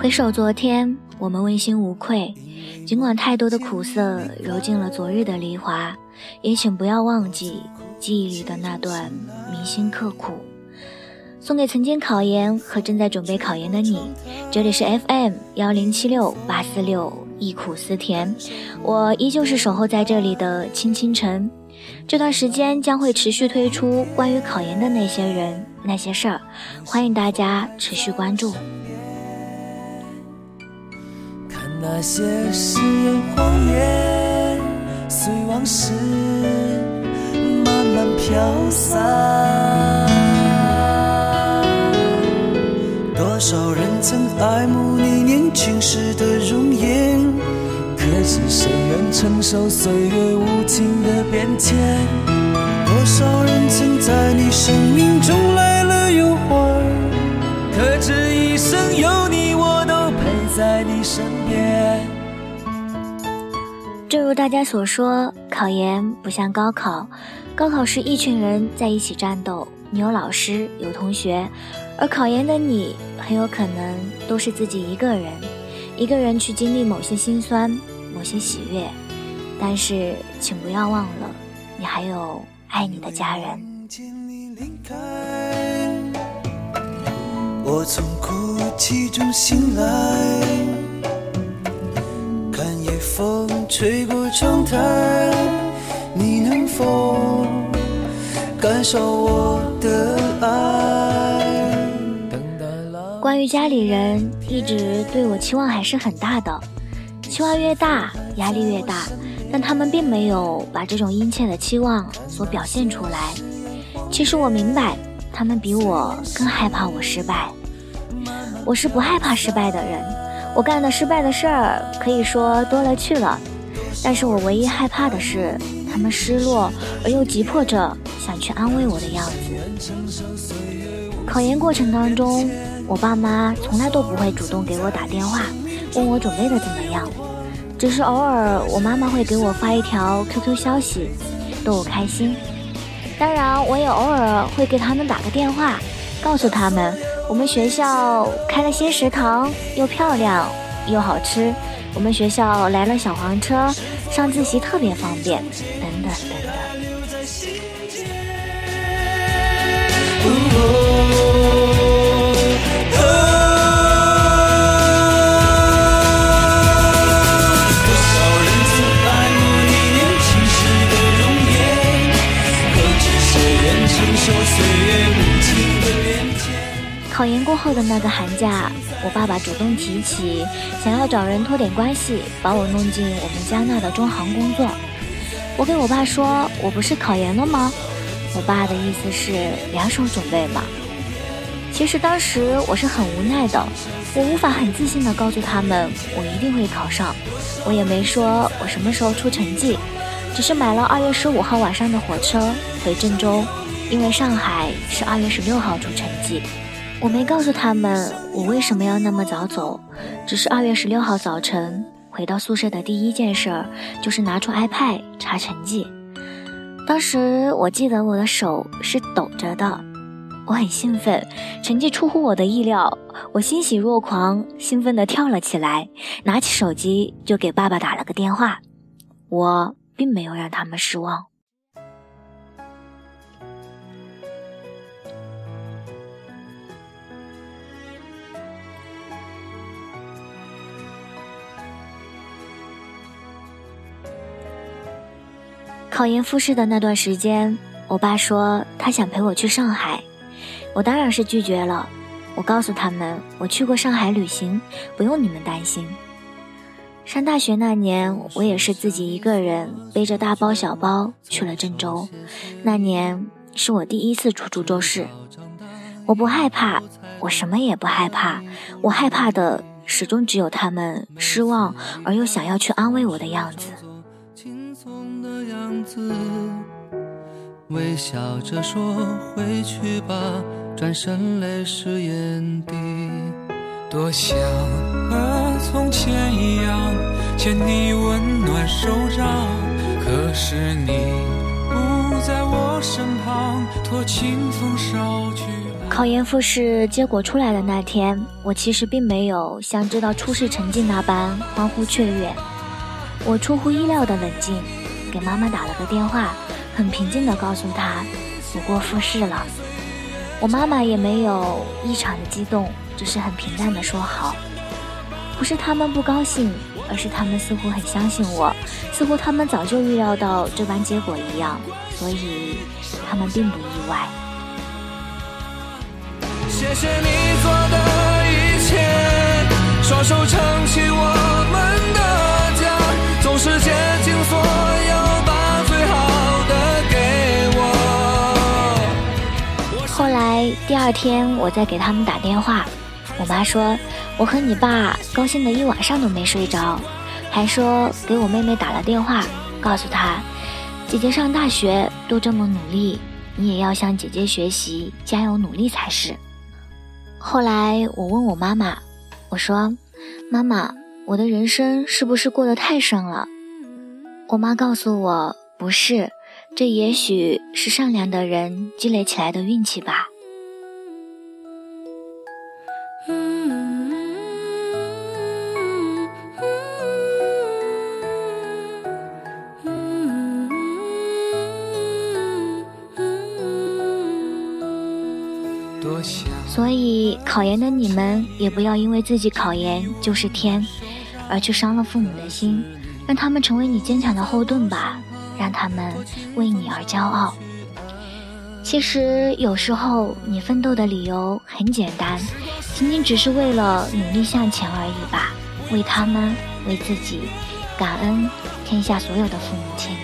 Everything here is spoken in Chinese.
回首昨天，我们问心无愧。尽管太多的苦涩揉进了昨日的梨花，也请不要忘记记忆里的那段铭心刻苦。送给曾经考研和正在准备考研的你，这里是 FM 幺零七六八四六，忆苦思甜。我依旧是守候在这里的青青晨。这段时间将会持续推出关于考研的那些人、那些事儿，欢迎大家持续关注。那些誓言谎言，随往事慢慢飘散。多少人曾爱慕你年轻时的容颜，可是谁愿承受岁月无情的变迁？多少人曾在你生命中正如大家所说，考研不像高考，高考是一群人在一起战斗，你有老师有同学，而考研的你很有可能都是自己一个人，一个人去经历某些心酸，某些喜悦。但是，请不要忘了，你还有爱你的家人。我从哭泣中醒来。吹过窗台，你能否感受我的爱？关于家里人，一直对我期望还是很大的，期望越大，压力越大。但他们并没有把这种殷切的期望所表现出来。其实我明白，他们比我更害怕我失败。我是不害怕失败的人。我干的失败的事儿可以说多了去了，但是我唯一害怕的是他们失落而又急迫着想去安慰我的样子。考研过程当中，我爸妈从来都不会主动给我打电话问我准备的怎么样，只是偶尔我妈妈会给我发一条 QQ 消息，逗我开心。当然，我也偶尔会给他们打个电话，告诉他们。我们学校开了新食堂，又漂亮又好吃。我们学校来了小黄车，上自习特别方便，等等等。后的那个寒假，我爸爸主动提起想要找人托点关系，把我弄进我们加纳的中行工作。我给我爸说：“我不是考研了吗？”我爸的意思是两手准备嘛。其实当时我是很无奈的，我无法很自信的告诉他们我一定会考上。我也没说我什么时候出成绩，只是买了二月十五号晚上的火车回郑州，因为上海是二月十六号出成绩。我没告诉他们我为什么要那么早走，只是二月十六号早晨回到宿舍的第一件事儿就是拿出 iPad 查成绩。当时我记得我的手是抖着的，我很兴奋，成绩出乎我的意料，我欣喜若狂，兴奋地跳了起来，拿起手机就给爸爸打了个电话。我并没有让他们失望。考研复试的那段时间，我爸说他想陪我去上海，我当然是拒绝了。我告诉他们，我去过上海旅行，不用你们担心。上大学那年，我也是自己一个人背着大包小包去了郑州。那年是我第一次出株洲市，我不害怕，我什么也不害怕，我害怕的始终只有他们失望而又想要去安慰我的样子。子，微笑着说回去吧，转身泪湿眼底。多想和从前一样，牵你温暖手掌，可是你不在我身旁，托清风捎去。考研复试结果出来的那天，我其实并没有像知道初试成绩那般欢呼雀跃，我出乎意料的冷静，给妈妈打了个电话，很平静地告诉她我过复试了。我妈妈也没有异常的激动，只是很平淡地说好。不是他们不高兴，而是他们似乎很相信我，似乎他们早就预料到这般结果一样，所以他们并不意外。谢谢你做的第二天，我再给他们打电话，我妈说我和你爸高兴的一晚上都没睡着，还说给我妹妹打了电话，告诉她姐姐上大学都这么努力，你也要向姐姐学习，加油努力才是。后来我问我妈妈，我说：“妈妈，我的人生是不是过得太顺了？”我妈告诉我：“不是，这也许是善良的人积累起来的运气吧。”所以，考研的你们也不要因为自己考研就是天，而去伤了父母的心，让他们成为你坚强的后盾吧，让他们为你而骄傲。其实，有时候你奋斗的理由很简单，仅仅只是为了努力向前而已吧。为他们，为自己，感恩天下所有的父母亲。